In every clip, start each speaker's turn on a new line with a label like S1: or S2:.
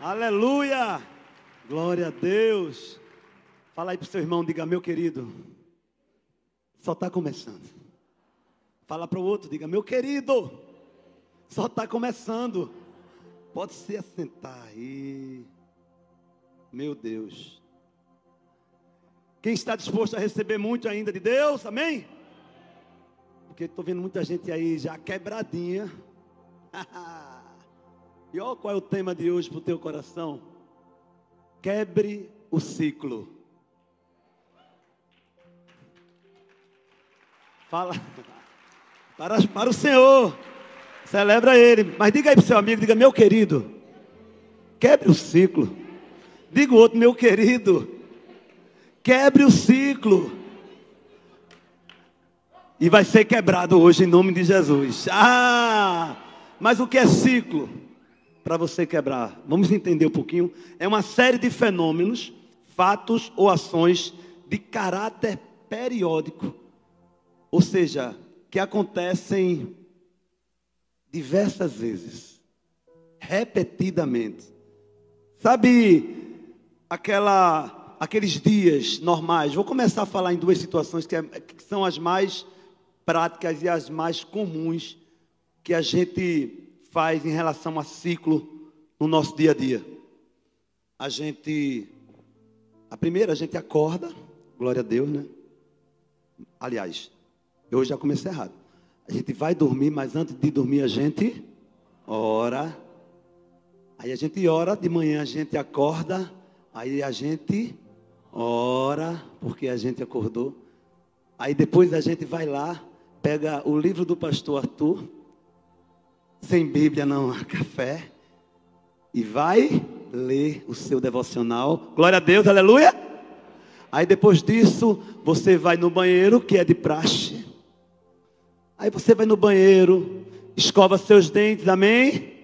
S1: Aleluia! Glória a Deus. Fala aí para o seu irmão, diga, meu querido, só está começando. Fala para o outro, diga, meu querido, só está começando. Pode se assentar aí. Meu Deus. Quem está disposto a receber muito ainda de Deus, amém? Porque estou vendo muita gente aí já quebradinha. e olha qual é o tema de hoje para o teu coração. Quebre o ciclo. Fala para, para o Senhor. Celebra Ele. Mas diga aí para o seu amigo, diga, meu querido, quebre o ciclo. Diga o outro, meu querido, quebre o ciclo. E vai ser quebrado hoje em nome de Jesus. Ah! Mas o que é ciclo? Para você quebrar, vamos entender um pouquinho. É uma série de fenômenos, fatos ou ações de caráter periódico. Ou seja, que acontecem diversas vezes, repetidamente. Sabe aquela, aqueles dias normais? Vou começar a falar em duas situações que, é, que são as mais práticas e as mais comuns que a gente faz em relação a ciclo no nosso dia a dia. A gente, a primeira, a gente acorda, glória a Deus, né? Aliás, eu já comecei errado. A gente vai dormir, mas antes de dormir a gente ora. Aí a gente ora, de manhã a gente acorda, aí a gente ora, porque a gente acordou. Aí depois a gente vai lá, pega o livro do pastor Arthur, sem Bíblia não há café, e vai ler o seu devocional. Glória a Deus, aleluia. Aí depois disso, você vai no banheiro, que é de praxe. Aí você vai no banheiro, escova seus dentes, amém?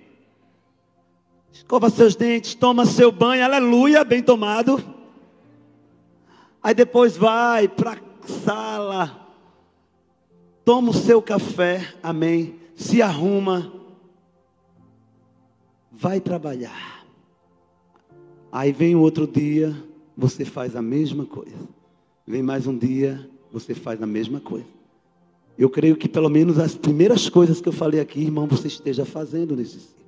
S1: Escova seus dentes, toma seu banho, aleluia, bem tomado. Aí depois vai para sala, toma o seu café, amém? Se arruma, vai trabalhar. Aí vem o outro dia, você faz a mesma coisa. Vem mais um dia, você faz a mesma coisa. Eu creio que pelo menos as primeiras coisas que eu falei aqui, irmão, você esteja fazendo nesse ciclo.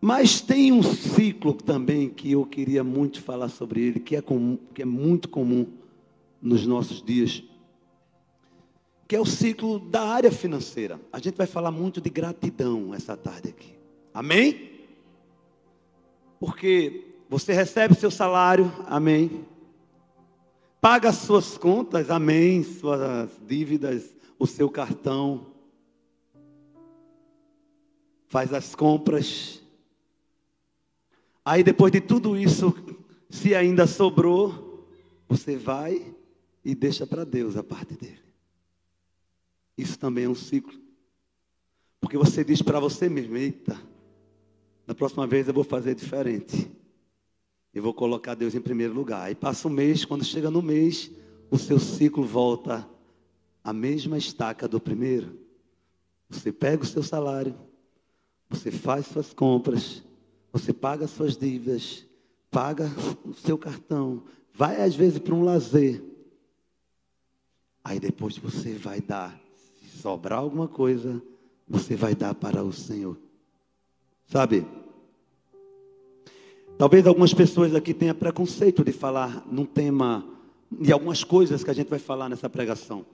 S1: Mas tem um ciclo também que eu queria muito falar sobre ele, que é, comum, que é muito comum nos nossos dias, que é o ciclo da área financeira. A gente vai falar muito de gratidão essa tarde aqui. Amém? Porque você recebe seu salário, amém? paga as suas contas, amém, suas dívidas, o seu cartão, faz as compras. Aí depois de tudo isso, se ainda sobrou, você vai e deixa para Deus a parte dele. Isso também é um ciclo. Porque você diz para você mesmo, eita, na próxima vez eu vou fazer diferente. Eu vou colocar Deus em primeiro lugar. Aí passa um mês, quando chega no mês, o seu ciclo volta à mesma estaca do primeiro. Você pega o seu salário, você faz suas compras, você paga suas dívidas, paga o seu cartão, vai às vezes para um lazer. Aí depois você vai dar, sobrar alguma coisa, você vai dar para o Senhor. Sabe? Talvez algumas pessoas aqui tenham preconceito de falar num tema, de algumas coisas que a gente vai falar nessa pregação.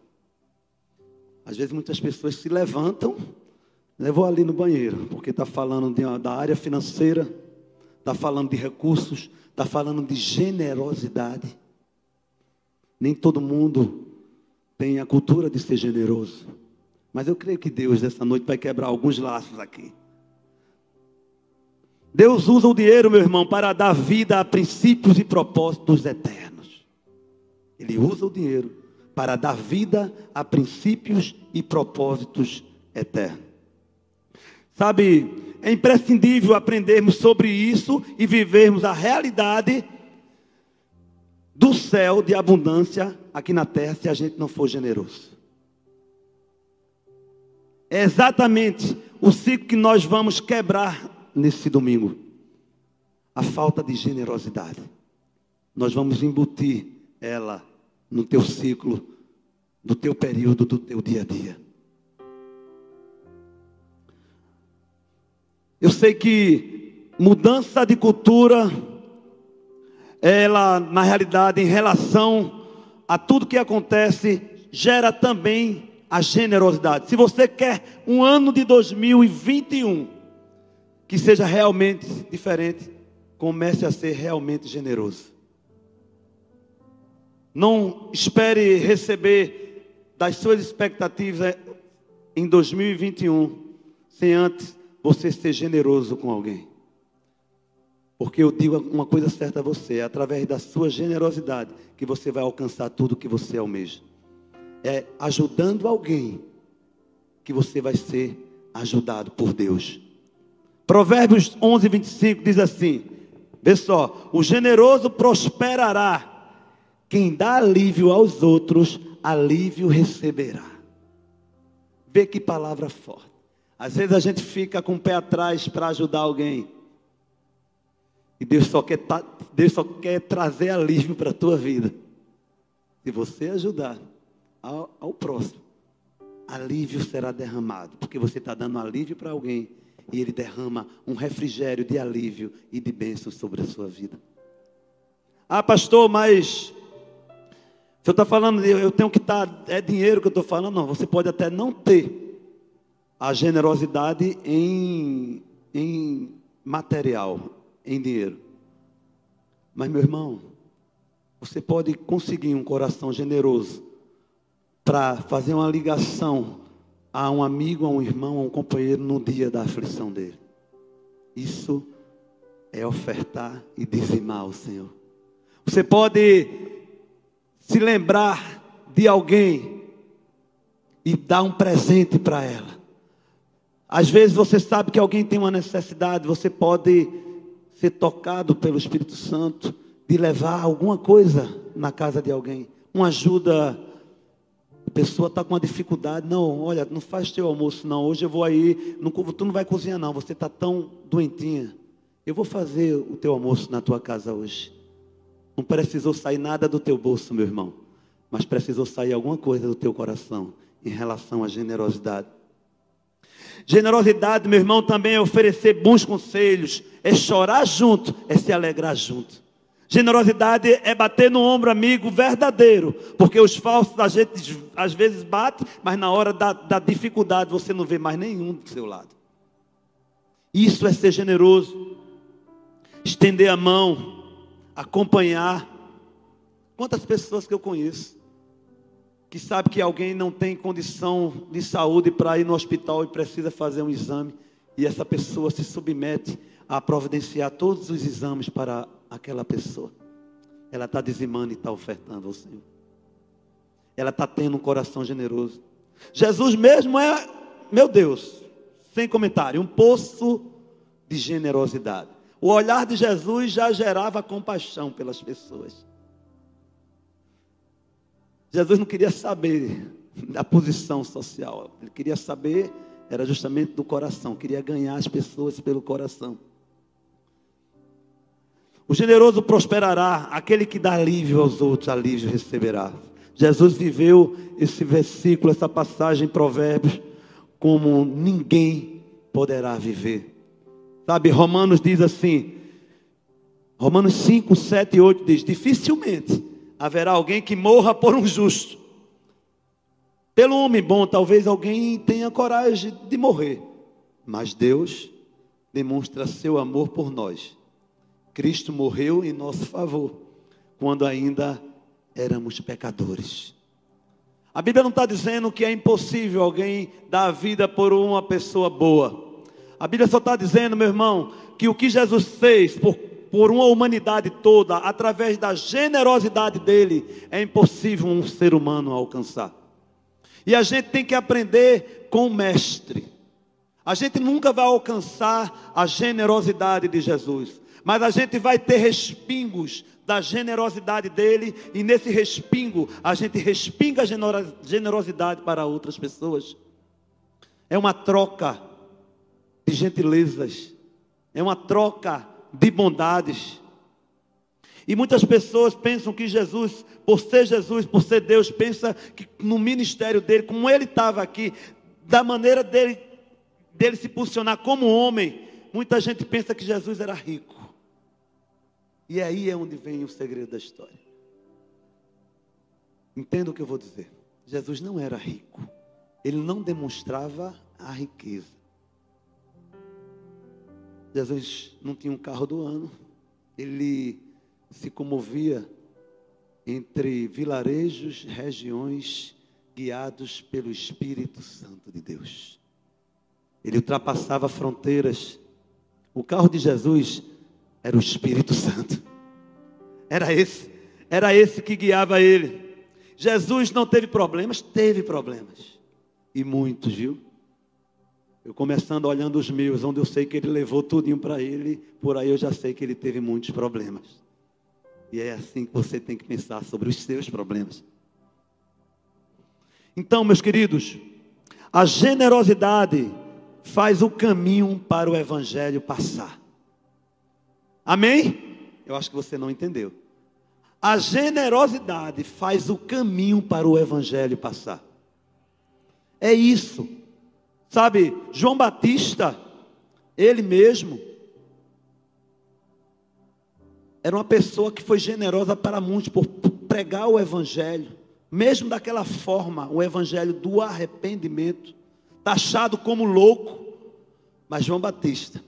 S1: Às vezes muitas pessoas se levantam, né, vou ali no banheiro, porque está falando de, da área financeira, está falando de recursos, está falando de generosidade. Nem todo mundo tem a cultura de ser generoso. Mas eu creio que Deus, essa noite, vai quebrar alguns laços aqui. Deus usa o dinheiro, meu irmão, para dar vida a princípios e propósitos eternos. Ele usa o dinheiro para dar vida a princípios e propósitos eternos. Sabe, é imprescindível aprendermos sobre isso e vivermos a realidade do céu de abundância aqui na terra se a gente não for generoso. É exatamente o ciclo que nós vamos quebrar nesse domingo. A falta de generosidade. Nós vamos embutir ela no teu ciclo, no teu período, do teu dia a dia. Eu sei que mudança de cultura, ela, na realidade, em relação a tudo que acontece, gera também a generosidade. Se você quer um ano de 2021 que seja realmente diferente, comece a ser realmente generoso. Não espere receber das suas expectativas em 2021 sem antes você ser generoso com alguém. Porque eu digo uma coisa certa a você: é através da sua generosidade que você vai alcançar tudo que você almeja. É ajudando alguém que você vai ser ajudado por Deus. Provérbios 11, 25 diz assim: Vê só, o generoso prosperará quem dá alívio aos outros, alívio receberá. Vê que palavra forte. Às vezes a gente fica com o pé atrás para ajudar alguém. E Deus só quer, Deus só quer trazer alívio para a tua vida. Se você ajudar ao, ao próximo, alívio será derramado. Porque você está dando alívio para alguém. E ele derrama um refrigério de alívio e de bênção sobre a sua vida. Ah, pastor, mas você está falando, eu tenho que estar, tá, é dinheiro que eu estou falando? Não, você pode até não ter a generosidade em, em material, em dinheiro. Mas, meu irmão, você pode conseguir um coração generoso para fazer uma ligação a um amigo, a um irmão, a um companheiro no dia da aflição dele. Isso é ofertar e dizimar ao Senhor. Você pode se lembrar de alguém e dar um presente para ela. Às vezes você sabe que alguém tem uma necessidade, você pode ser tocado pelo Espírito Santo de levar alguma coisa na casa de alguém, uma ajuda. Pessoa está com uma dificuldade, não, olha, não faz teu almoço, não. Hoje eu vou aí, não, tu não vai cozinhar, não. Você está tão doentinha. Eu vou fazer o teu almoço na tua casa hoje. Não precisou sair nada do teu bolso, meu irmão, mas precisou sair alguma coisa do teu coração em relação à generosidade. Generosidade, meu irmão, também é oferecer bons conselhos, é chorar junto, é se alegrar junto. Generosidade é bater no ombro amigo verdadeiro, porque os falsos a gente às vezes bate, mas na hora da, da dificuldade você não vê mais nenhum do seu lado. Isso é ser generoso, estender a mão, acompanhar. Quantas pessoas que eu conheço que sabe que alguém não tem condição de saúde para ir no hospital e precisa fazer um exame e essa pessoa se submete a providenciar todos os exames para aquela pessoa. Ela está dizimando e está ofertando ao Senhor. Ela está tendo um coração generoso. Jesus mesmo é, meu Deus, sem comentário, um poço de generosidade. O olhar de Jesus já gerava compaixão pelas pessoas. Jesus não queria saber da posição social, ele queria saber, era justamente do coração, queria ganhar as pessoas pelo coração. O generoso prosperará, aquele que dá alívio aos outros, alívio receberá. Jesus viveu esse versículo, essa passagem em Provérbios, como ninguém poderá viver. Sabe, Romanos diz assim, Romanos 5, 7 e 8 diz: dificilmente haverá alguém que morra por um justo. Pelo homem bom, talvez alguém tenha coragem de morrer, mas Deus demonstra seu amor por nós. Cristo morreu em nosso favor, quando ainda éramos pecadores. A Bíblia não está dizendo que é impossível alguém dar a vida por uma pessoa boa. A Bíblia só está dizendo, meu irmão, que o que Jesus fez por, por uma humanidade toda, através da generosidade dele, é impossível um ser humano alcançar. E a gente tem que aprender com o Mestre. A gente nunca vai alcançar a generosidade de Jesus, mas a gente vai ter respingos da generosidade dele, e nesse respingo, a gente respinga a generosidade para outras pessoas. É uma troca de gentilezas, é uma troca de bondades. E muitas pessoas pensam que Jesus, por ser Jesus, por ser Deus, pensa que no ministério dele, como ele estava aqui, da maneira dele, dele se posicionar como homem, muita gente pensa que Jesus era rico. E aí é onde vem o segredo da história. Entenda o que eu vou dizer. Jesus não era rico. Ele não demonstrava a riqueza. Jesus não tinha um carro do ano. Ele se comovia entre vilarejos, regiões guiados pelo Espírito Santo de Deus. Ele ultrapassava fronteiras. O carro de Jesus era o Espírito Santo. Era esse, era esse que guiava ele. Jesus não teve problemas, teve problemas. E muitos, viu? Eu começando olhando os meus, onde eu sei que ele levou tudinho para ele, por aí eu já sei que ele teve muitos problemas. E é assim que você tem que pensar sobre os seus problemas. Então, meus queridos, a generosidade faz o caminho para o evangelho passar. Amém? Eu acho que você não entendeu. A generosidade faz o caminho para o evangelho passar. É isso. Sabe, João Batista, ele mesmo, era uma pessoa que foi generosa para muitos por pregar o Evangelho, mesmo daquela forma, o Evangelho do arrependimento, taxado como louco. Mas João Batista,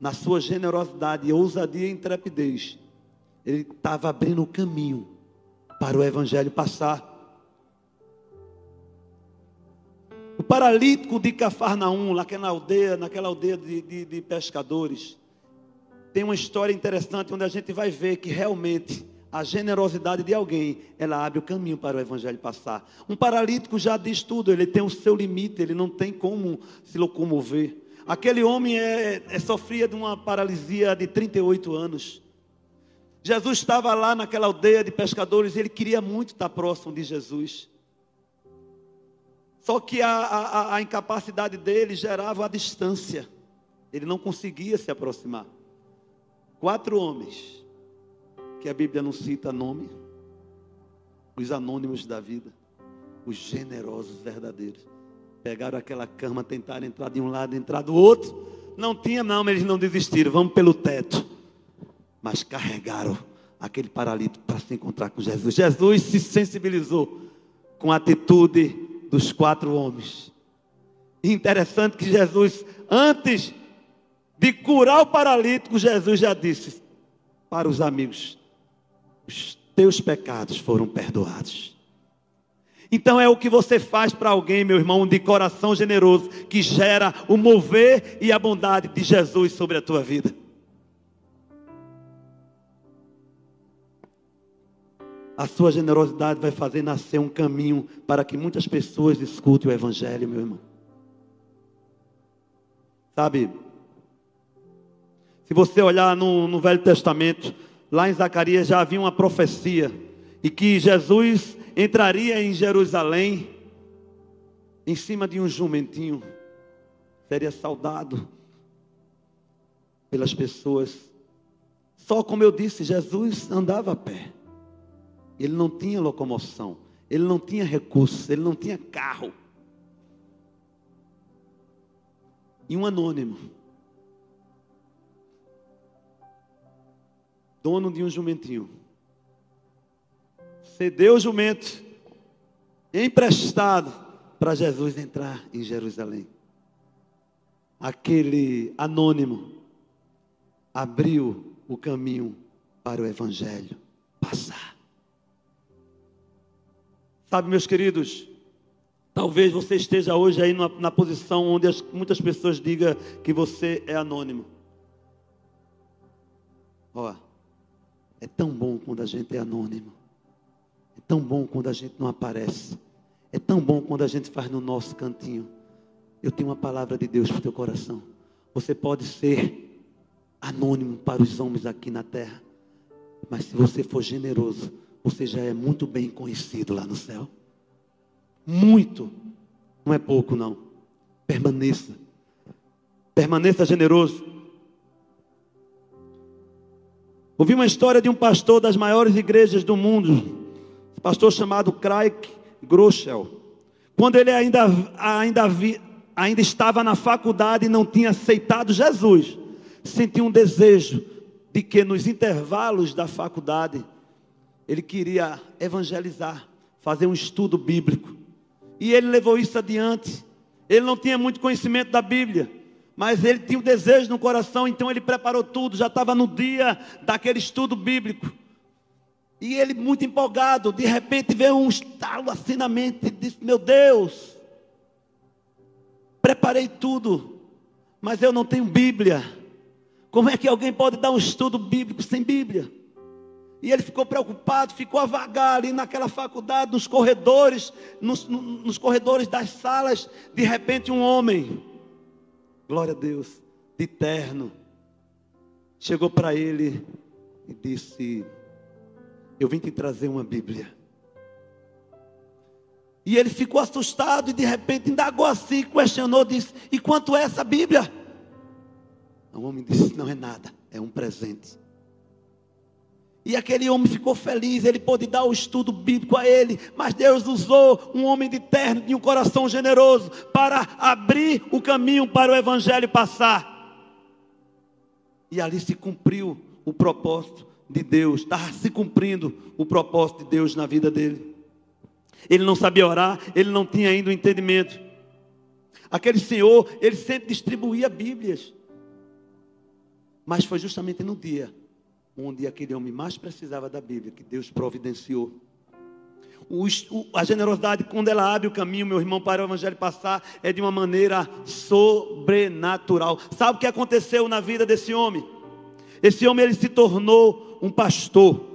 S1: na sua generosidade, ousadia e intrepidez, ele estava abrindo o caminho para o Evangelho passar. O paralítico de Cafarnaum, naquela aldeia, naquela aldeia de, de, de pescadores, tem uma história interessante onde a gente vai ver que realmente a generosidade de alguém, ela abre o caminho para o evangelho passar. Um paralítico já diz tudo, ele tem o seu limite, ele não tem como se locomover. Aquele homem é, é, sofria de uma paralisia de 38 anos. Jesus estava lá naquela aldeia de pescadores, ele queria muito estar próximo de Jesus. Só que a, a, a incapacidade dele gerava a distância. Ele não conseguia se aproximar. Quatro homens, que a Bíblia não cita nome, os anônimos da vida, os generosos verdadeiros. Pegaram aquela cama, tentaram entrar de um lado, entrar do outro. Não tinha, não, eles não desistiram. Vamos pelo teto. Mas carregaram aquele paralítico para se encontrar com Jesus. Jesus se sensibilizou com a atitude dos quatro homens. Interessante que Jesus, antes de curar o paralítico, Jesus já disse para os amigos: os teus pecados foram perdoados. Então é o que você faz para alguém, meu irmão, de coração generoso, que gera o mover e a bondade de Jesus sobre a tua vida. A sua generosidade vai fazer nascer um caminho para que muitas pessoas escutem o Evangelho, meu irmão. Sabe, se você olhar no, no Velho Testamento, lá em Zacarias já havia uma profecia e que Jesus entraria em Jerusalém em cima de um jumentinho, seria saudado pelas pessoas. Só como eu disse, Jesus andava a pé. Ele não tinha locomoção, ele não tinha recursos, ele não tinha carro. E um anônimo dono de um jumentinho, cedeu o jumento emprestado para Jesus entrar em Jerusalém. Aquele anônimo abriu o caminho para o evangelho passar. Sabe, meus queridos, talvez você esteja hoje aí na, na posição onde as, muitas pessoas digam que você é anônimo. Ó, é tão bom quando a gente é anônimo. É tão bom quando a gente não aparece. É tão bom quando a gente faz no nosso cantinho. Eu tenho uma palavra de Deus para o teu coração. Você pode ser anônimo para os homens aqui na terra. Mas se você for generoso, você já é muito bem conhecido lá no céu. Muito. Não é pouco, não. Permaneça. Permaneça generoso. Ouvi uma história de um pastor das maiores igrejas do mundo, pastor chamado Craig Groeschel. Quando ele ainda, ainda, ainda estava na faculdade e não tinha aceitado Jesus, sentiu um desejo de que nos intervalos da faculdade ele queria evangelizar, fazer um estudo bíblico. E ele levou isso adiante. Ele não tinha muito conhecimento da Bíblia, mas ele tinha o um desejo no coração, então ele preparou tudo, já estava no dia daquele estudo bíblico. E ele, muito empolgado, de repente veio um estalo assim na mente e disse: Meu Deus, preparei tudo, mas eu não tenho Bíblia. Como é que alguém pode dar um estudo bíblico sem Bíblia? E ele ficou preocupado, ficou a vagar ali naquela faculdade, nos corredores, nos, nos corredores das salas. De repente, um homem, glória a Deus, de terno, chegou para ele e disse: Eu vim te trazer uma Bíblia. E ele ficou assustado e de repente indagou assim, questionou, disse: E quanto é essa Bíblia? O homem disse: Não é nada, é um presente. E aquele homem ficou feliz, ele pôde dar o estudo bíblico a ele, mas Deus usou um homem de terno, de um coração generoso, para abrir o caminho para o evangelho passar. E ali se cumpriu o propósito de Deus, estava se cumprindo o propósito de Deus na vida dele. Ele não sabia orar, ele não tinha ainda o entendimento. Aquele senhor, ele sempre distribuía Bíblias. Mas foi justamente no dia onde aquele homem mais precisava da Bíblia que Deus providenciou. O, a generosidade, quando ela abre o caminho, meu irmão, para o Evangelho passar, é de uma maneira sobrenatural. Sabe o que aconteceu na vida desse homem? Esse homem ele se tornou um pastor.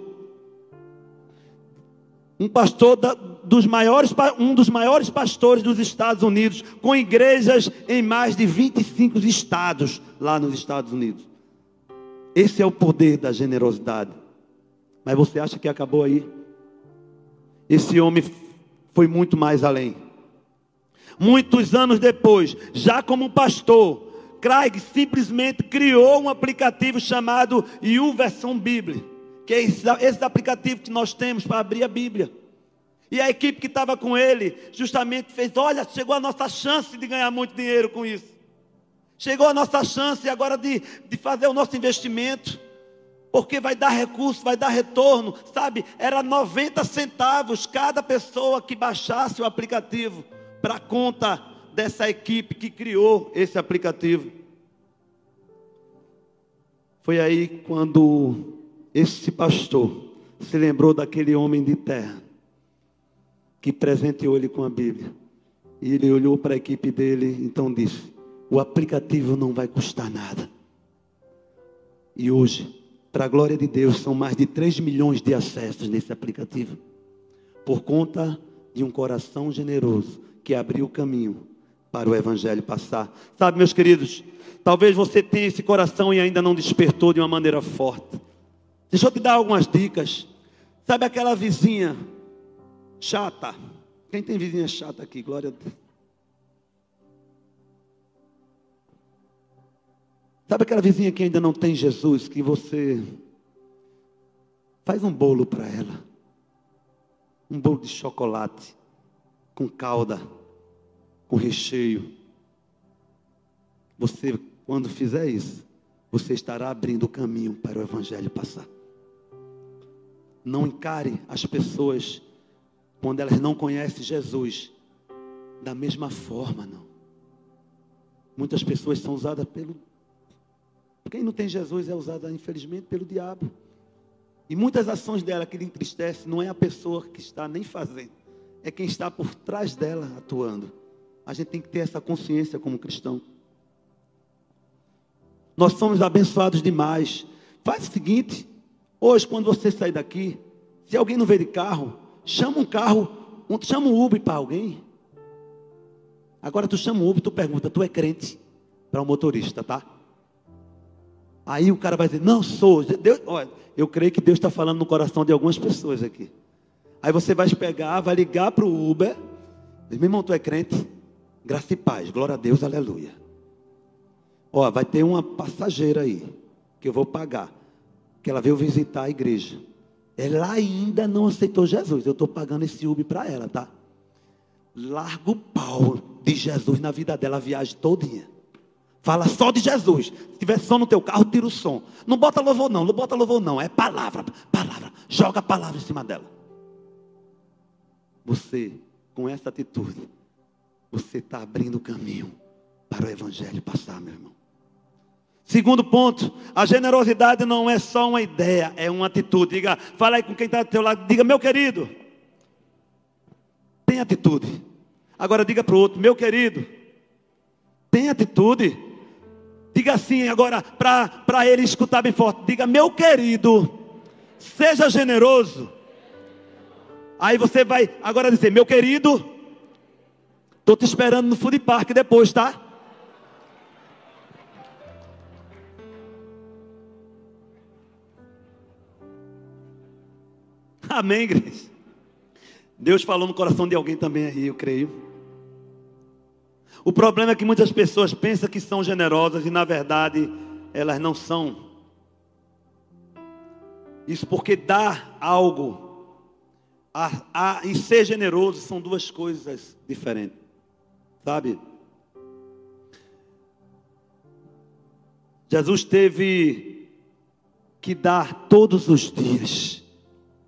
S1: Um pastor da, dos maiores, um dos maiores pastores dos Estados Unidos, com igrejas em mais de 25 estados lá nos Estados Unidos. Esse é o poder da generosidade. Mas você acha que acabou aí? Esse homem foi muito mais além. Muitos anos depois, já como pastor, Craig simplesmente criou um aplicativo chamado U Versão Bíblia, que é esse, esse aplicativo que nós temos para abrir a Bíblia. E a equipe que estava com ele justamente fez: olha, chegou a nossa chance de ganhar muito dinheiro com isso. Chegou a nossa chance agora de, de fazer o nosso investimento. Porque vai dar recurso, vai dar retorno. Sabe, era 90 centavos cada pessoa que baixasse o aplicativo para conta dessa equipe que criou esse aplicativo. Foi aí quando esse pastor se lembrou daquele homem de terra que presenteou ele com a Bíblia. E ele olhou para a equipe dele, então disse: o aplicativo não vai custar nada. E hoje, para a glória de Deus, são mais de 3 milhões de acessos nesse aplicativo. Por conta de um coração generoso que abriu o caminho para o Evangelho passar. Sabe, meus queridos, talvez você tenha esse coração e ainda não despertou de uma maneira forte. Deixa eu te dar algumas dicas. Sabe aquela vizinha chata? Quem tem vizinha chata aqui? Glória a Deus. Sabe aquela vizinha que ainda não tem Jesus, que você faz um bolo para ela? Um bolo de chocolate, com calda, com recheio. Você, quando fizer isso, você estará abrindo o caminho para o Evangelho passar. Não encare as pessoas quando elas não conhecem Jesus da mesma forma, não. Muitas pessoas são usadas pelo quem não tem Jesus é usada, infelizmente, pelo diabo. E muitas ações dela que lhe entristece não é a pessoa que está nem fazendo, é quem está por trás dela atuando. A gente tem que ter essa consciência como cristão. Nós somos abençoados demais. Faz o seguinte: hoje, quando você sair daqui, se alguém não veio de carro, chama um carro, um, chama um Uber para alguém. Agora tu chama um Uber, tu pergunta, tu é crente? Para o um motorista, tá? Aí o cara vai dizer, não sou. Deus, olha, eu creio que Deus está falando no coração de algumas pessoas aqui. Aí você vai pegar, vai ligar para o Uber. Diz, meu irmão, tu é crente? Graça e paz, glória a Deus, aleluia. Ó, vai ter uma passageira aí, que eu vou pagar, que ela veio visitar a igreja. Ela ainda não aceitou Jesus. Eu estou pagando esse Uber para ela, tá? Larga o pau de Jesus na vida dela a viagem todinha. Fala só de Jesus. Se tiver som no teu carro, tira o som. Não bota louvor não, não bota louvor não. É palavra, palavra. Joga a palavra em cima dela. Você, com essa atitude, você está abrindo o caminho para o Evangelho passar, meu irmão. Segundo ponto, a generosidade não é só uma ideia, é uma atitude. Diga, fala aí com quem está do teu lado, diga, meu querido, tem atitude. Agora diga para o outro, meu querido, tem atitude. Diga assim agora para ele escutar bem forte. Diga, meu querido, seja generoso. Aí você vai agora dizer, meu querido, estou te esperando no food park depois, tá? Amém, igreja? Deus falou no coração de alguém também aí, eu creio. O problema é que muitas pessoas pensam que são generosas e na verdade elas não são. Isso porque dar algo a, a, e ser generoso são duas coisas diferentes. Sabe? Jesus teve que dar todos os dias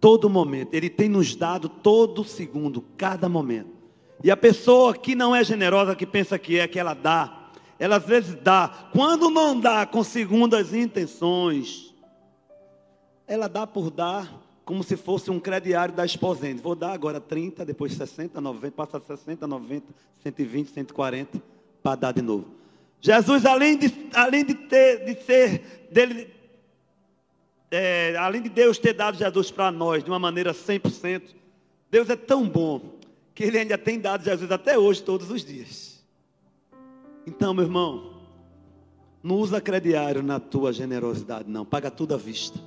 S1: todo momento. Ele tem nos dado todo segundo, cada momento. E a pessoa que não é generosa, que pensa que é, que ela dá, ela às vezes dá. Quando não dá com segundas intenções, ela dá por dar como se fosse um crediário da esposende. Vou dar agora 30, depois 60, 90, passa 60, 90, 120, 140, para dar de novo. Jesus, além de, além de, ter, de ser, dele é, além de Deus ter dado Jesus para nós de uma maneira 100%, Deus é tão bom que Ele ainda tem dado Jesus até hoje, todos os dias. Então, meu irmão, não usa crediário na tua generosidade, não. Paga tudo à vista.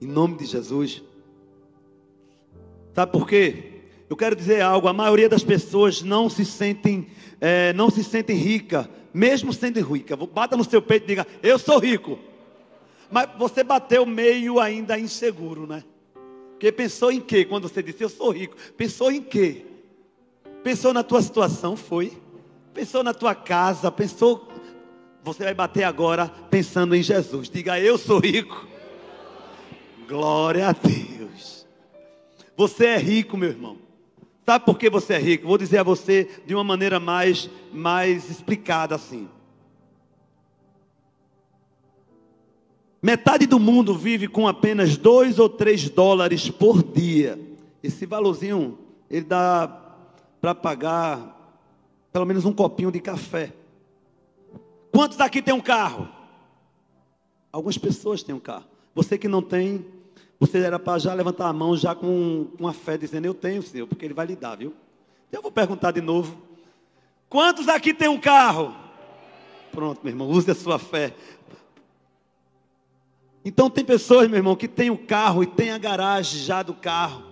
S1: Em nome de Jesus. Sabe por quê? Eu quero dizer algo. A maioria das pessoas não se sentem, é, não se sentem rica, mesmo sendo rica. Bata no seu peito e diga: Eu sou rico. Mas você bateu meio ainda inseguro, né? Porque pensou em quê? Quando você disse eu sou rico, pensou em quê? Pensou na tua situação, foi? Pensou na tua casa, pensou. Você vai bater agora pensando em Jesus. Diga, eu sou rico. Glória a Deus. Você é rico, meu irmão. Sabe por que você é rico? Vou dizer a você de uma maneira mais, mais explicada assim. Metade do mundo vive com apenas dois ou três dólares por dia. Esse valorzinho, ele dá para pagar pelo menos um copinho de café. Quantos aqui tem um carro? Algumas pessoas têm um carro. Você que não tem, você era para já levantar a mão já com uma fé dizendo eu tenho, Senhor, porque ele vai lhe dar, viu? Então eu vou perguntar de novo. Quantos aqui tem um carro? Pronto, meu irmão, use a sua fé. Então tem pessoas, meu irmão, que tem o carro e tem a garagem já do carro.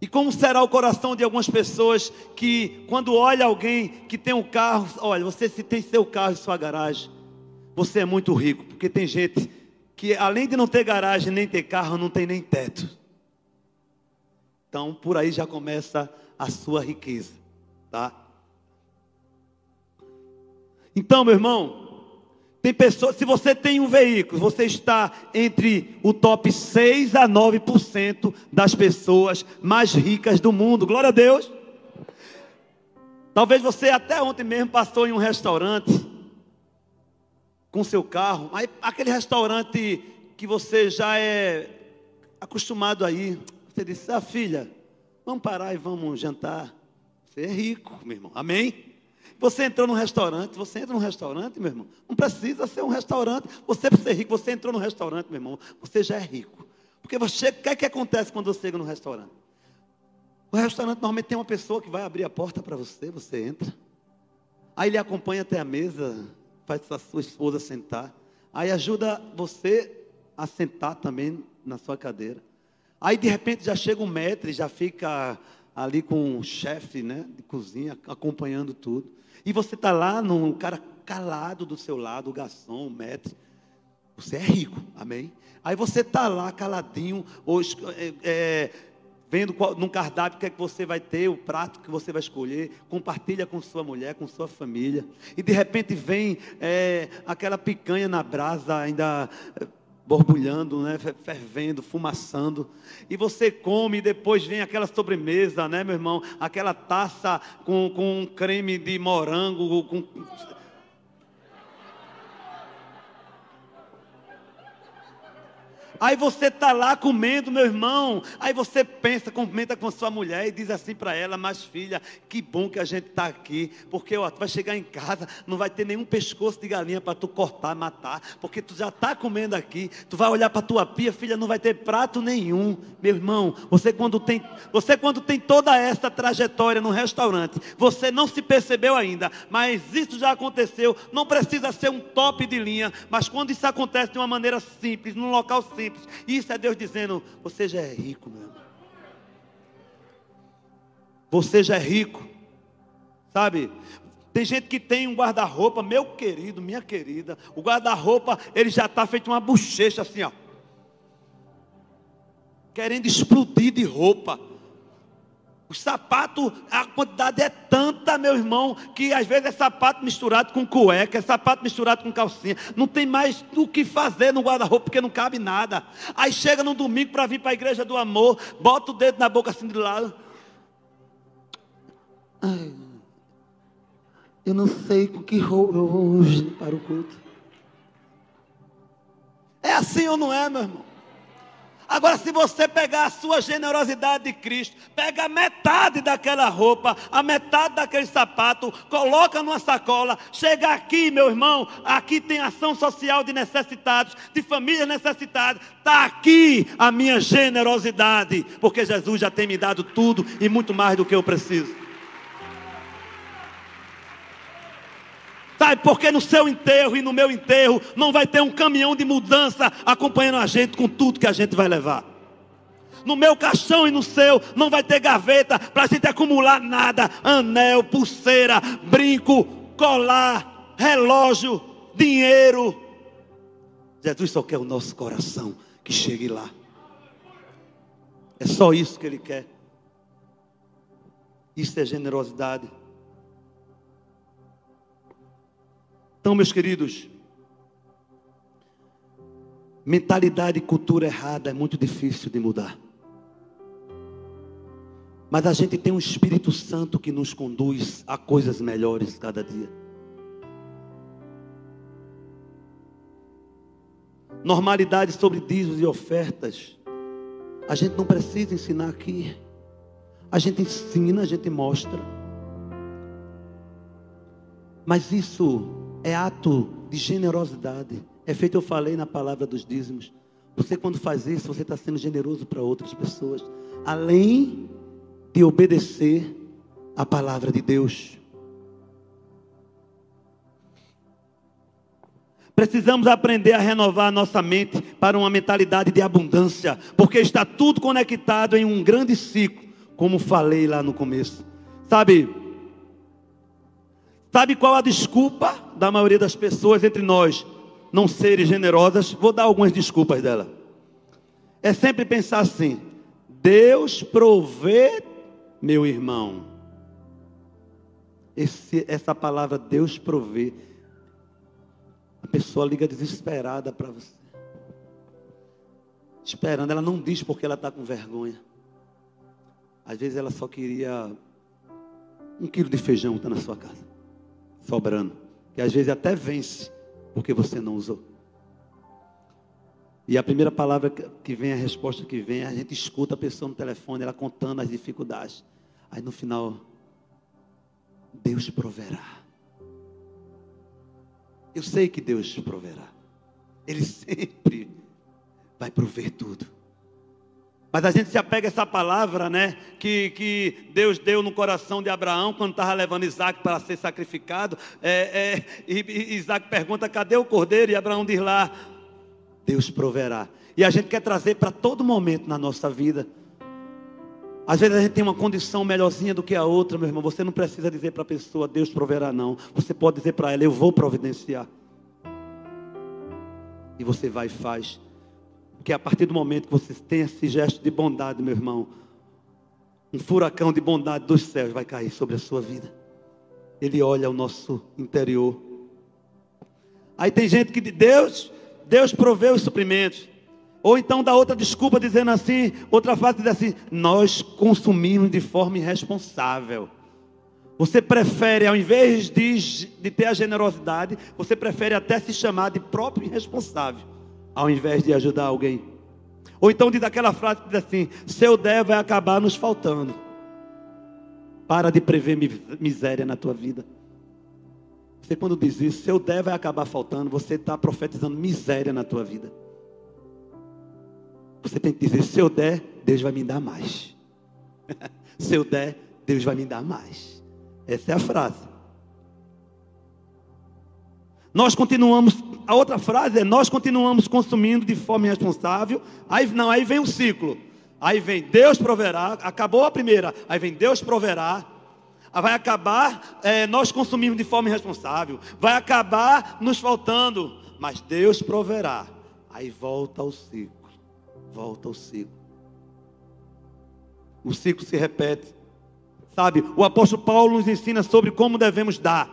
S1: E como será o coração de algumas pessoas que, quando olha alguém que tem um carro, olha, você se tem seu carro e sua garagem, você é muito rico, porque tem gente que, além de não ter garagem nem ter carro, não tem nem teto. Então, por aí já começa a sua riqueza, tá? Então, meu irmão, tem pessoas, se você tem um veículo, você está entre o top 6 a 9% das pessoas mais ricas do mundo. Glória a Deus. Talvez você até ontem mesmo passou em um restaurante com seu carro, aí aquele restaurante que você já é acostumado aí. Você disse: "Ah, filha, vamos parar e vamos jantar". Você é rico, meu irmão. Amém? Você entrou num restaurante, você entra num restaurante, meu irmão. Não precisa ser um restaurante. Você para ser rico, você entrou num restaurante, meu irmão. Você já é rico. Porque você, o que, é que acontece quando você chega no restaurante? O restaurante normalmente tem uma pessoa que vai abrir a porta para você, você entra. Aí ele acompanha até a mesa, faz a sua esposa sentar. Aí ajuda você a sentar também na sua cadeira. Aí de repente já chega um metro e já fica ali com o chefe né, de cozinha, acompanhando tudo. E você está lá, num cara calado do seu lado, o garçom, o maître. Você é rico, amém? Aí você está lá caladinho, ou, é, é, vendo qual, no cardápio o que é que você vai ter, o prato que você vai escolher, compartilha com sua mulher, com sua família. E de repente vem é, aquela picanha na brasa, ainda borbulhando, né, fervendo, fumaçando. E você come e depois vem aquela sobremesa, né, meu irmão? Aquela taça com, com creme de morango, com Aí você está lá comendo, meu irmão. Aí você pensa, comenta com sua mulher e diz assim para ela: Mas filha, que bom que a gente está aqui. Porque ó, tu vai chegar em casa, não vai ter nenhum pescoço de galinha para tu cortar, matar. Porque tu já está comendo aqui. Tu vai olhar para tua pia, filha, não vai ter prato nenhum. Meu irmão, você quando tem, você quando tem toda essa trajetória no restaurante, você não se percebeu ainda. Mas isso já aconteceu. Não precisa ser um top de linha. Mas quando isso acontece de uma maneira simples, num local simples Isso é Deus dizendo: Você já é rico, meu irmão. Você já é rico. Sabe? Tem gente que tem um guarda-roupa, meu querido, minha querida. O guarda-roupa, ele já está feito uma bochecha assim, ó. Querendo explodir de roupa. O sapato, a quantidade é tanta, meu irmão, que às vezes é sapato misturado com cueca, é sapato misturado com calcinha. Não tem mais o que fazer no guarda-roupa, porque não cabe nada. Aí chega no domingo para vir para a igreja do amor, bota o dedo na boca assim de lado. Ai, eu não sei com que roupa eu vou hoje para o culto. É assim ou não é, meu irmão? Agora, se você pegar a sua generosidade de Cristo, pega metade daquela roupa, a metade daquele sapato, coloca numa sacola, chega aqui, meu irmão, aqui tem ação social de necessitados, de famílias necessitadas. Está aqui a minha generosidade, porque Jesus já tem me dado tudo e muito mais do que eu preciso. Sabe, porque no seu enterro e no meu enterro não vai ter um caminhão de mudança acompanhando a gente com tudo que a gente vai levar. No meu caixão e no seu não vai ter gaveta para a gente acumular nada: anel, pulseira, brinco, colar, relógio, dinheiro. Jesus só quer o nosso coração que chegue lá. É só isso que Ele quer. Isso é generosidade. Então, meus queridos, mentalidade e cultura errada é muito difícil de mudar. Mas a gente tem um Espírito Santo que nos conduz a coisas melhores cada dia. Normalidade sobre dízimos e ofertas. A gente não precisa ensinar aqui. A gente ensina, a gente mostra. Mas isso é ato de generosidade. É feito, eu falei na palavra dos dízimos. Você, quando faz isso, você está sendo generoso para outras pessoas, além de obedecer a palavra de Deus. Precisamos aprender a renovar nossa mente para uma mentalidade de abundância, porque está tudo conectado em um grande ciclo, como falei lá no começo. Sabe, Sabe qual a desculpa da maioria das pessoas entre nós não serem generosas? Vou dar algumas desculpas dela. É sempre pensar assim: Deus provê, meu irmão. Esse, essa palavra Deus provê. A pessoa liga desesperada para você. Esperando, ela não diz porque ela está com vergonha. Às vezes ela só queria um quilo de feijão está na sua casa sobrando, que às vezes até vence porque você não usou. E a primeira palavra que vem, a resposta que vem, a gente escuta a pessoa no telefone, ela contando as dificuldades. Aí no final, Deus proverá. Eu sei que Deus proverá. Ele sempre vai prover tudo. Mas a gente se apega a essa palavra, né? Que, que Deus deu no coração de Abraão quando estava levando Isaac para ser sacrificado. É, é, e, Isaac pergunta: cadê o cordeiro? E Abraão diz lá: Deus proverá. E a gente quer trazer para todo momento na nossa vida Às vezes a gente tem uma condição melhorzinha do que a outra, meu irmão. Você não precisa dizer para a pessoa, Deus proverá, não. Você pode dizer para ela, eu vou providenciar. E você vai e faz. Porque a partir do momento que você tem esse gesto de bondade, meu irmão, um furacão de bondade dos céus vai cair sobre a sua vida. Ele olha o nosso interior. Aí tem gente que diz, Deus, Deus proveu os suprimentos. Ou então dá outra desculpa dizendo assim, outra frase diz assim, nós consumimos de forma irresponsável. Você prefere, ao invés de, de ter a generosidade, você prefere até se chamar de próprio irresponsável, ao invés de ajudar alguém. Ou então diz aquela frase que diz assim: seu der vai acabar nos faltando. Para de prever miséria na tua vida. Você quando diz isso, seu der vai acabar faltando, você está profetizando miséria na tua vida. Você tem que dizer: se eu der, Deus vai me dar mais. se eu der, Deus vai me dar mais. Essa é a frase. Nós continuamos, a outra frase é: nós continuamos consumindo de forma irresponsável. Aí não, aí vem o ciclo. Aí vem Deus proverá, acabou a primeira, aí vem Deus proverá. Vai acabar é, nós consumimos de forma irresponsável. Vai acabar nos faltando, mas Deus proverá. Aí volta o ciclo volta ao ciclo. O ciclo se repete. Sabe, o apóstolo Paulo nos ensina sobre como devemos dar.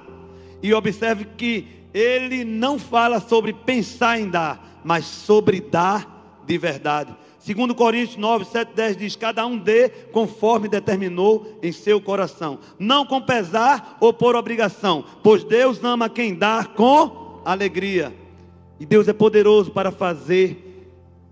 S1: E observe que ele não fala sobre pensar em dar, mas sobre dar de verdade. Segundo Coríntios 9, 7, 10 diz: Cada um dê conforme determinou em seu coração, não com pesar ou por obrigação, pois Deus ama quem dá com alegria. E Deus é poderoso para fazer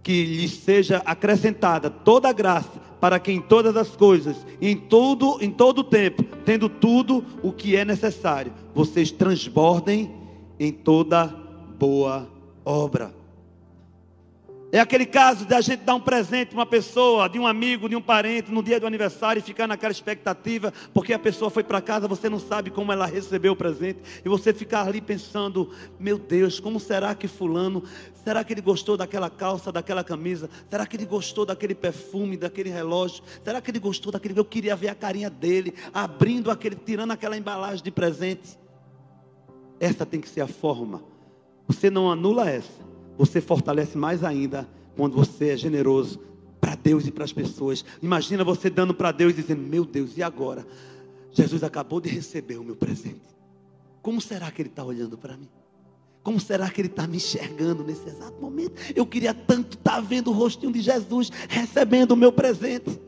S1: que lhes seja acrescentada toda a graça, para que em todas as coisas, em todo, em todo o tempo, tendo tudo o que é necessário, vocês transbordem em toda boa obra. É aquele caso de a gente dar um presente para uma pessoa, de um amigo, de um parente, no dia do aniversário e ficar naquela expectativa, porque a pessoa foi para casa, você não sabe como ela recebeu o presente, e você ficar ali pensando: meu Deus, como será que Fulano, será que ele gostou daquela calça, daquela camisa? Será que ele gostou daquele perfume, daquele relógio? Será que ele gostou daquele? Eu queria ver a carinha dele, abrindo aquele, tirando aquela embalagem de presente. Essa tem que ser a forma. Você não anula essa você fortalece mais ainda quando você é generoso para Deus e para as pessoas. Imagina você dando para Deus e dizendo: Meu Deus, e agora? Jesus acabou de receber o meu presente. Como será que Ele está olhando para mim? Como será que Ele está me enxergando nesse exato momento? Eu queria tanto estar tá vendo o rostinho de Jesus recebendo o meu presente.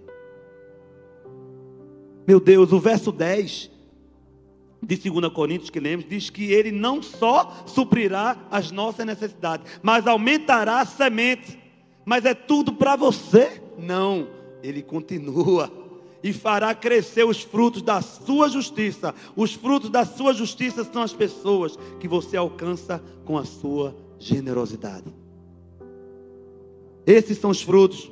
S1: Meu Deus, o verso 10 de 2 Coríntios que lemos, diz que ele não só suprirá as nossas necessidades, mas aumentará a semente. Mas é tudo para você? Não, ele continua e fará crescer os frutos da sua justiça. Os frutos da sua justiça são as pessoas que você alcança com a sua generosidade. Esses são os frutos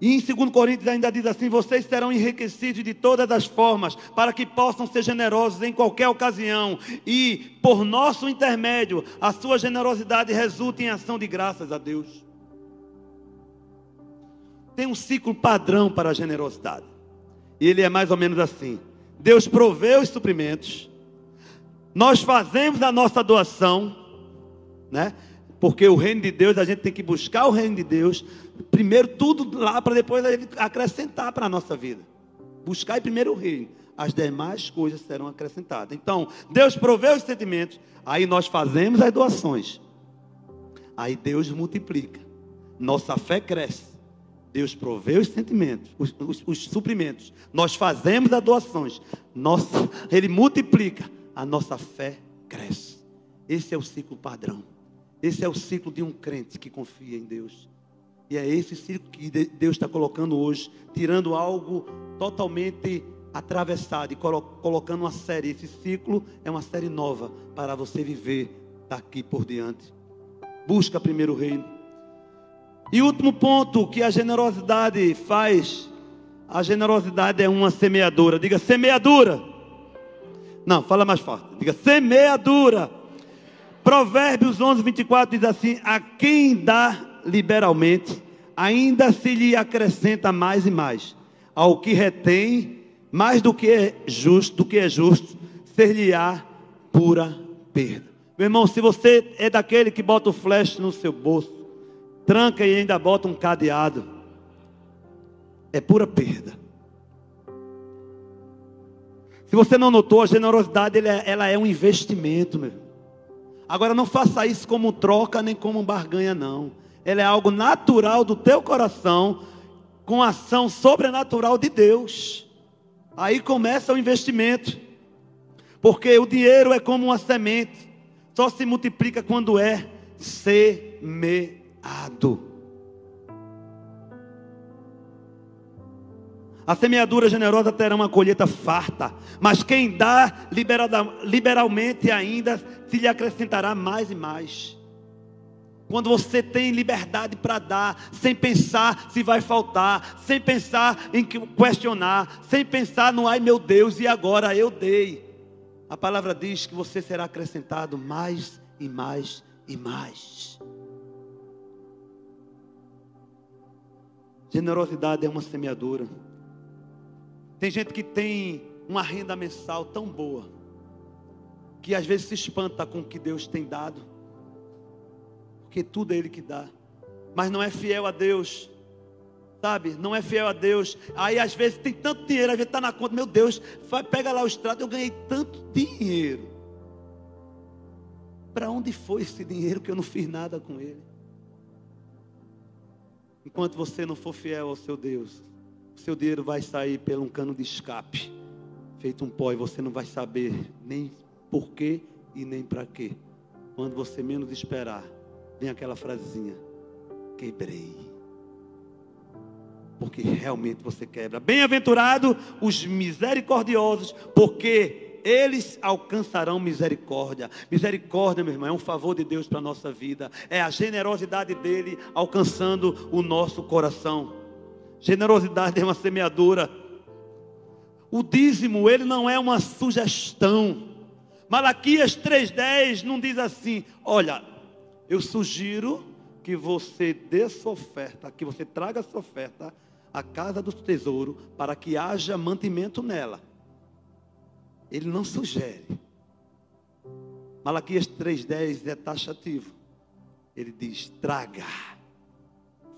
S1: E em 2 Coríntios ainda diz assim: vocês serão enriquecidos de todas as formas, para que possam ser generosos em qualquer ocasião, e por nosso intermédio, a sua generosidade resulte em ação de graças a Deus. Tem um ciclo padrão para a generosidade, e ele é mais ou menos assim: Deus provê os suprimentos, nós fazemos a nossa doação, né? Porque o reino de Deus, a gente tem que buscar o reino de Deus, primeiro tudo lá, para depois acrescentar para a nossa vida. Buscar primeiro o reino, as demais coisas serão acrescentadas. Então, Deus provê os sentimentos, aí nós fazemos as doações, aí Deus multiplica, nossa fé cresce. Deus provê os sentimentos, os, os, os suprimentos, nós fazemos as doações, nossa, Ele multiplica, a nossa fé cresce. Esse é o ciclo padrão. Esse é o ciclo de um crente que confia em Deus. E é esse ciclo que Deus está colocando hoje, tirando algo totalmente atravessado e colocando uma série. Esse ciclo é uma série nova para você viver daqui por diante. Busca primeiro o reino. E último ponto que a generosidade faz. A generosidade é uma semeadura. Diga semeadura. Não, fala mais forte. Diga semeadura. Provérbios 11, 24 diz assim: A quem dá liberalmente, ainda se lhe acrescenta mais e mais. Ao que retém, mais do que é justo, do que é justo, ser-lhe-á pura perda. Meu irmão, se você é daquele que bota o flash no seu bolso, tranca e ainda bota um cadeado, é pura perda. Se você não notou, a generosidade é, ela é um investimento, meu. Agora não faça isso como troca nem como barganha, não. Ela é algo natural do teu coração, com ação sobrenatural de Deus. Aí começa o investimento. Porque o dinheiro é como uma semente, só se multiplica quando é semeado. A semeadura generosa terá uma colheita farta, mas quem dá liberalmente ainda se lhe acrescentará mais e mais. Quando você tem liberdade para dar, sem pensar se vai faltar, sem pensar em questionar, sem pensar no ai meu Deus, e agora eu dei. A palavra diz que você será acrescentado mais e mais e mais. Generosidade é uma semeadura. Tem gente que tem uma renda mensal tão boa, que às vezes se espanta com o que Deus tem dado, porque tudo é Ele que dá, mas não é fiel a Deus, sabe? Não é fiel a Deus. Aí às vezes tem tanto dinheiro, às vezes está na conta, meu Deus, vai, pega lá o extrato, eu ganhei tanto dinheiro. Para onde foi esse dinheiro que eu não fiz nada com ele? Enquanto você não for fiel ao seu Deus, seu dinheiro vai sair pelo um cano de escape, feito um pó, e você não vai saber nem por quê e nem para quê. Quando você menos esperar, vem aquela frasezinha: quebrei. Porque realmente você quebra. Bem-aventurado os misericordiosos, porque eles alcançarão misericórdia. Misericórdia, meu irmão, é um favor de Deus para a nossa vida. É a generosidade dele alcançando o nosso coração. Generosidade é uma semeadura. O dízimo, ele não é uma sugestão. Malaquias 3,10 não diz assim: olha, eu sugiro que você dê sua oferta, que você traga sua oferta à casa do tesouro, para que haja mantimento nela. Ele não sugere. Malaquias 3,10 é taxativo. Ele diz: traga.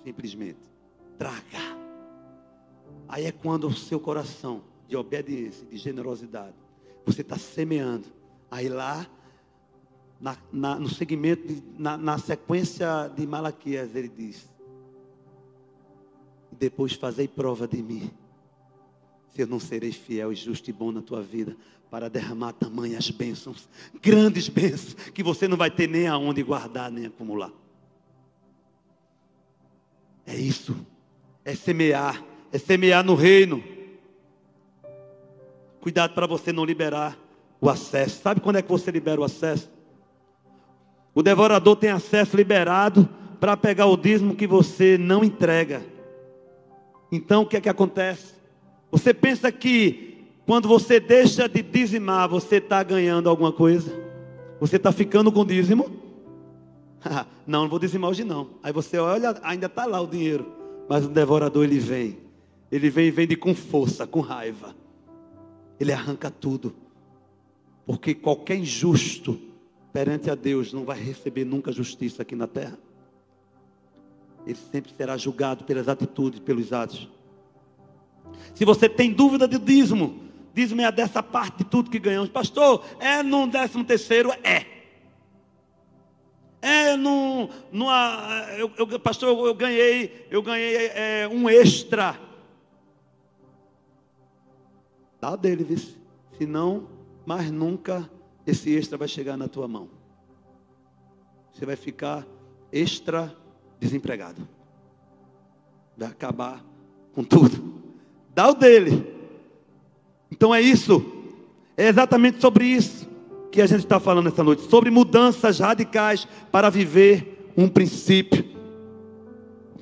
S1: Simplesmente, traga. Aí é quando o seu coração de obediência, de generosidade, você está semeando. Aí lá, na, na, no segmento, de, na, na sequência de Malaquias, ele diz: Depois fazei prova de mim, se eu não serei fiel e justo e bom na tua vida, para derramar tamanhas bênçãos, grandes bênçãos, que você não vai ter nem aonde guardar, nem acumular. É isso, é semear é semear no reino. Cuidado para você não liberar o acesso. Sabe quando é que você libera o acesso? O devorador tem acesso liberado para pegar o dízimo que você não entrega. Então o que é que acontece? Você pensa que quando você deixa de dizimar, você está ganhando alguma coisa? Você está ficando com dízimo? não, não vou dizimar hoje não. Aí você olha, ainda está lá o dinheiro. Mas o devorador ele vem ele vem e vende com força, com raiva. Ele arranca tudo. Porque qualquer injusto perante a Deus não vai receber nunca justiça aqui na terra. Ele sempre será julgado pelas atitudes, pelos atos. Se você tem dúvida de dízimo, dízimo é dessa parte de tudo que ganhamos. Pastor, é no décimo terceiro? É. É no, no eu, eu, pastor, eu, eu ganhei, eu ganhei é, um extra Dá dele, vice. Senão, mais nunca esse extra vai chegar na tua mão. Você vai ficar extra desempregado. Vai acabar com tudo. Dá o dele. Então é isso. É exatamente sobre isso que a gente está falando essa noite. Sobre mudanças radicais para viver um princípio.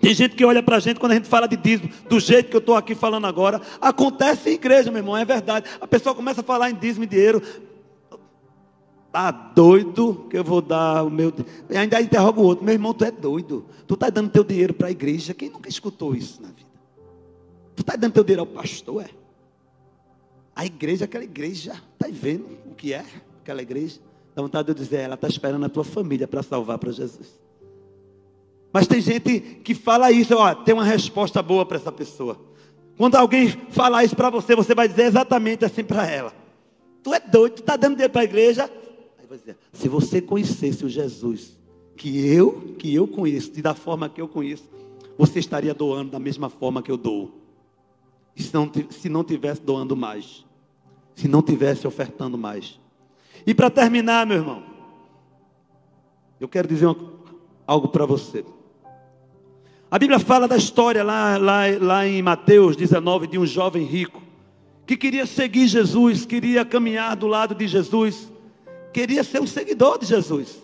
S1: Tem gente que olha para a gente quando a gente fala de dízimo, do jeito que eu estou aqui falando agora. Acontece em igreja, meu irmão, é verdade. A pessoa começa a falar em dízimo e dinheiro. Tá doido que eu vou dar o meu. E ainda interroga o outro: meu irmão, tu é doido. Tu está dando teu dinheiro para a igreja. Quem nunca escutou isso na vida? Tu está dando teu dinheiro ao pastor, é? A igreja, aquela igreja, está vendo o que é aquela igreja? Dá vontade de eu dizer, ela está esperando a tua família para salvar para Jesus. Mas tem gente que fala isso, ó, tem uma resposta boa para essa pessoa. Quando alguém falar isso para você, você vai dizer exatamente assim para ela. Tu é doido, tu está dando dinheiro para a igreja, dizer, se você conhecesse o Jesus que eu, que eu conheço, e da forma que eu conheço, você estaria doando da mesma forma que eu dou. E se não, se não tivesse doando mais, se não tivesse ofertando mais. E para terminar, meu irmão, eu quero dizer uma, algo para você. A Bíblia fala da história lá, lá, lá em Mateus 19 de um jovem rico que queria seguir Jesus, queria caminhar do lado de Jesus, queria ser um seguidor de Jesus,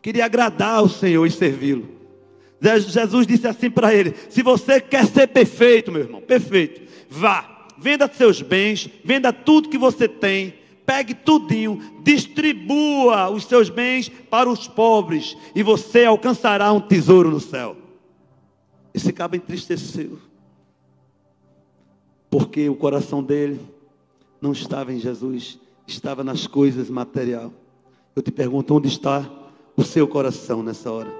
S1: queria agradar o Senhor e servi-lo. Jesus disse assim para ele: Se você quer ser perfeito, meu irmão, perfeito, vá, venda seus bens, venda tudo que você tem, pegue tudinho, distribua os seus bens para os pobres, e você alcançará um tesouro no céu. Esse cabo entristeceu, porque o coração dele não estava em Jesus, estava nas coisas material. Eu te pergunto, onde está o seu coração nessa hora?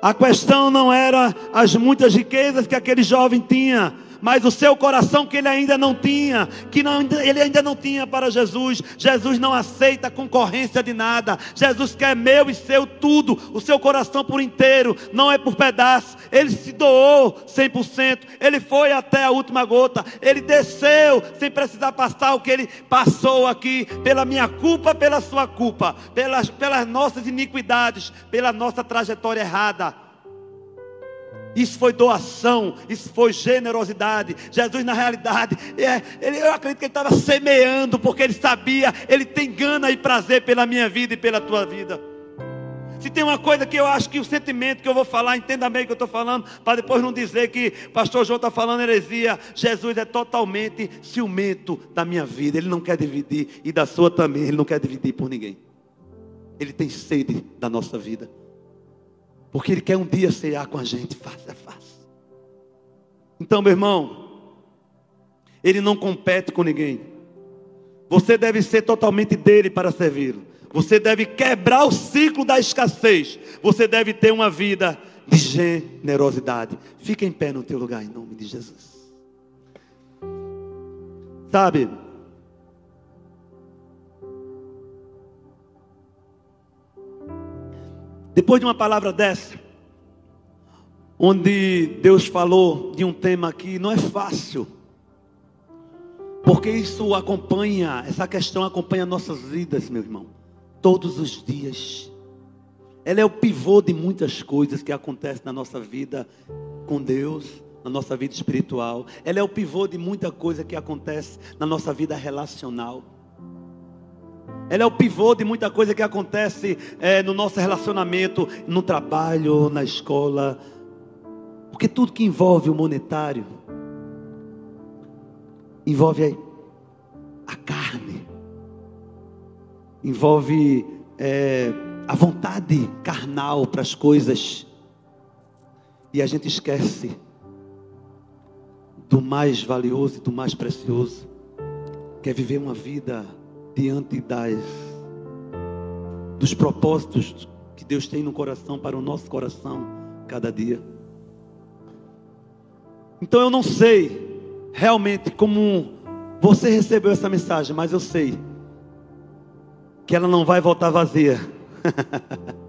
S1: A questão não era as muitas riquezas que aquele jovem tinha, mas o seu coração que ele ainda não tinha, que não, ele ainda não tinha para Jesus. Jesus não aceita concorrência de nada. Jesus quer meu e seu tudo, o seu coração por inteiro, não é por pedaço. Ele se doou 100%, ele foi até a última gota, ele desceu sem precisar passar o que ele passou aqui, pela minha culpa, pela sua culpa, pelas, pelas nossas iniquidades, pela nossa trajetória errada. Isso foi doação, isso foi generosidade. Jesus, na realidade, é, ele, eu acredito que ele estava semeando, porque ele sabia, ele tem gana e prazer pela minha vida e pela tua vida. Se tem uma coisa que eu acho que o sentimento que eu vou falar, entenda bem o que eu estou falando, para depois não dizer que pastor João está falando heresia. Jesus é totalmente ciumento da minha vida, ele não quer dividir, e da sua também, ele não quer dividir por ninguém. Ele tem sede da nossa vida. Porque Ele quer um dia cear com a gente, face a face. Então, meu irmão, Ele não compete com ninguém. Você deve ser totalmente dele para servi-lo. Você deve quebrar o ciclo da escassez. Você deve ter uma vida de generosidade. Fica em pé no teu lugar em nome de Jesus. Sabe? Depois de uma palavra dessa, onde Deus falou de um tema que não é fácil, porque isso acompanha, essa questão acompanha nossas vidas, meu irmão, todos os dias. Ela é o pivô de muitas coisas que acontecem na nossa vida com Deus, na nossa vida espiritual. Ela é o pivô de muita coisa que acontece na nossa vida relacional. Ela é o pivô de muita coisa que acontece é, no nosso relacionamento, no trabalho, na escola. Porque tudo que envolve o monetário envolve a carne, envolve é, a vontade carnal para as coisas. E a gente esquece do mais valioso e do mais precioso, que é viver uma vida diante das dos propósitos que Deus tem no coração para o nosso coração cada dia. Então eu não sei realmente como você recebeu essa mensagem, mas eu sei que ela não vai voltar vazia.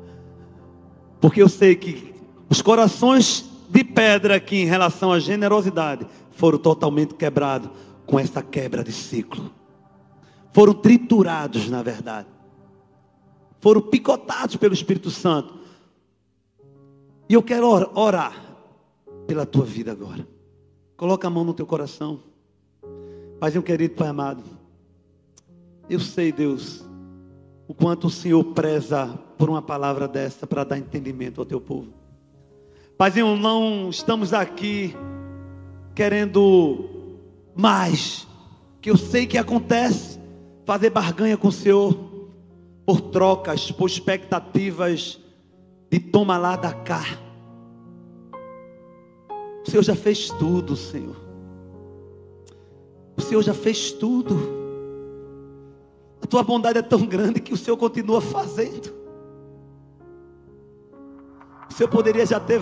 S1: Porque eu sei que os corações de pedra aqui em relação à generosidade foram totalmente quebrados com essa quebra de ciclo foram triturados, na verdade. Foram picotados pelo Espírito Santo. E eu quero orar pela tua vida agora. Coloca a mão no teu coração. Paizinho querido, Pai amado. Eu sei, Deus, o quanto o Senhor preza por uma palavra dessa para dar entendimento ao teu povo. Paizinho, não estamos aqui querendo mais, que eu sei que acontece fazer barganha com o Senhor, por trocas, por expectativas de toma lá da cá. O Senhor já fez tudo, Senhor. O Senhor já fez tudo. A tua bondade é tão grande que o Senhor continua fazendo. O Senhor poderia já ter.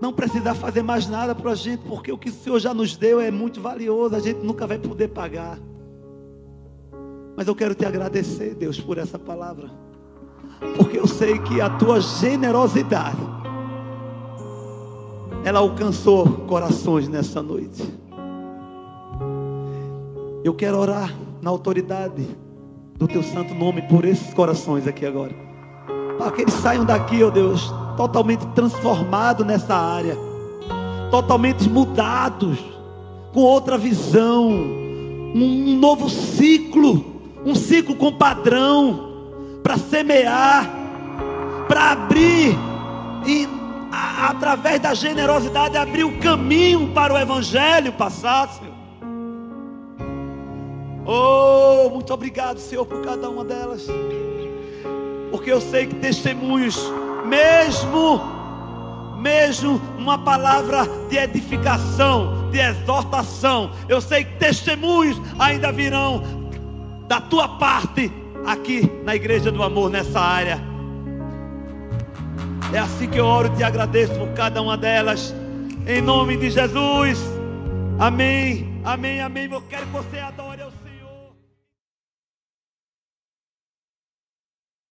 S1: Não precisar fazer mais nada para a gente, porque o que o Senhor já nos deu é muito valioso, a gente nunca vai poder pagar. Mas eu quero te agradecer, Deus, por essa palavra, porque eu sei que a tua generosidade ela alcançou corações nessa noite. Eu quero orar na autoridade do teu santo nome por esses corações aqui agora. Para que eles saiam daqui, ó oh Deus, totalmente transformados nessa área, totalmente mudados, com outra visão, um novo ciclo, um ciclo com padrão, para semear, para abrir e através da generosidade, abriu o caminho para o Evangelho passar, Senhor. Oh, muito obrigado, Senhor, por cada uma delas. Porque eu sei que testemunhos, mesmo, mesmo uma palavra de edificação, de exortação, eu sei que testemunhos ainda virão da tua parte aqui na igreja do amor, nessa área. É assim que eu oro e te agradeço por cada uma delas. Em nome de Jesus. Amém. Amém. Amém. Eu quero que você adore.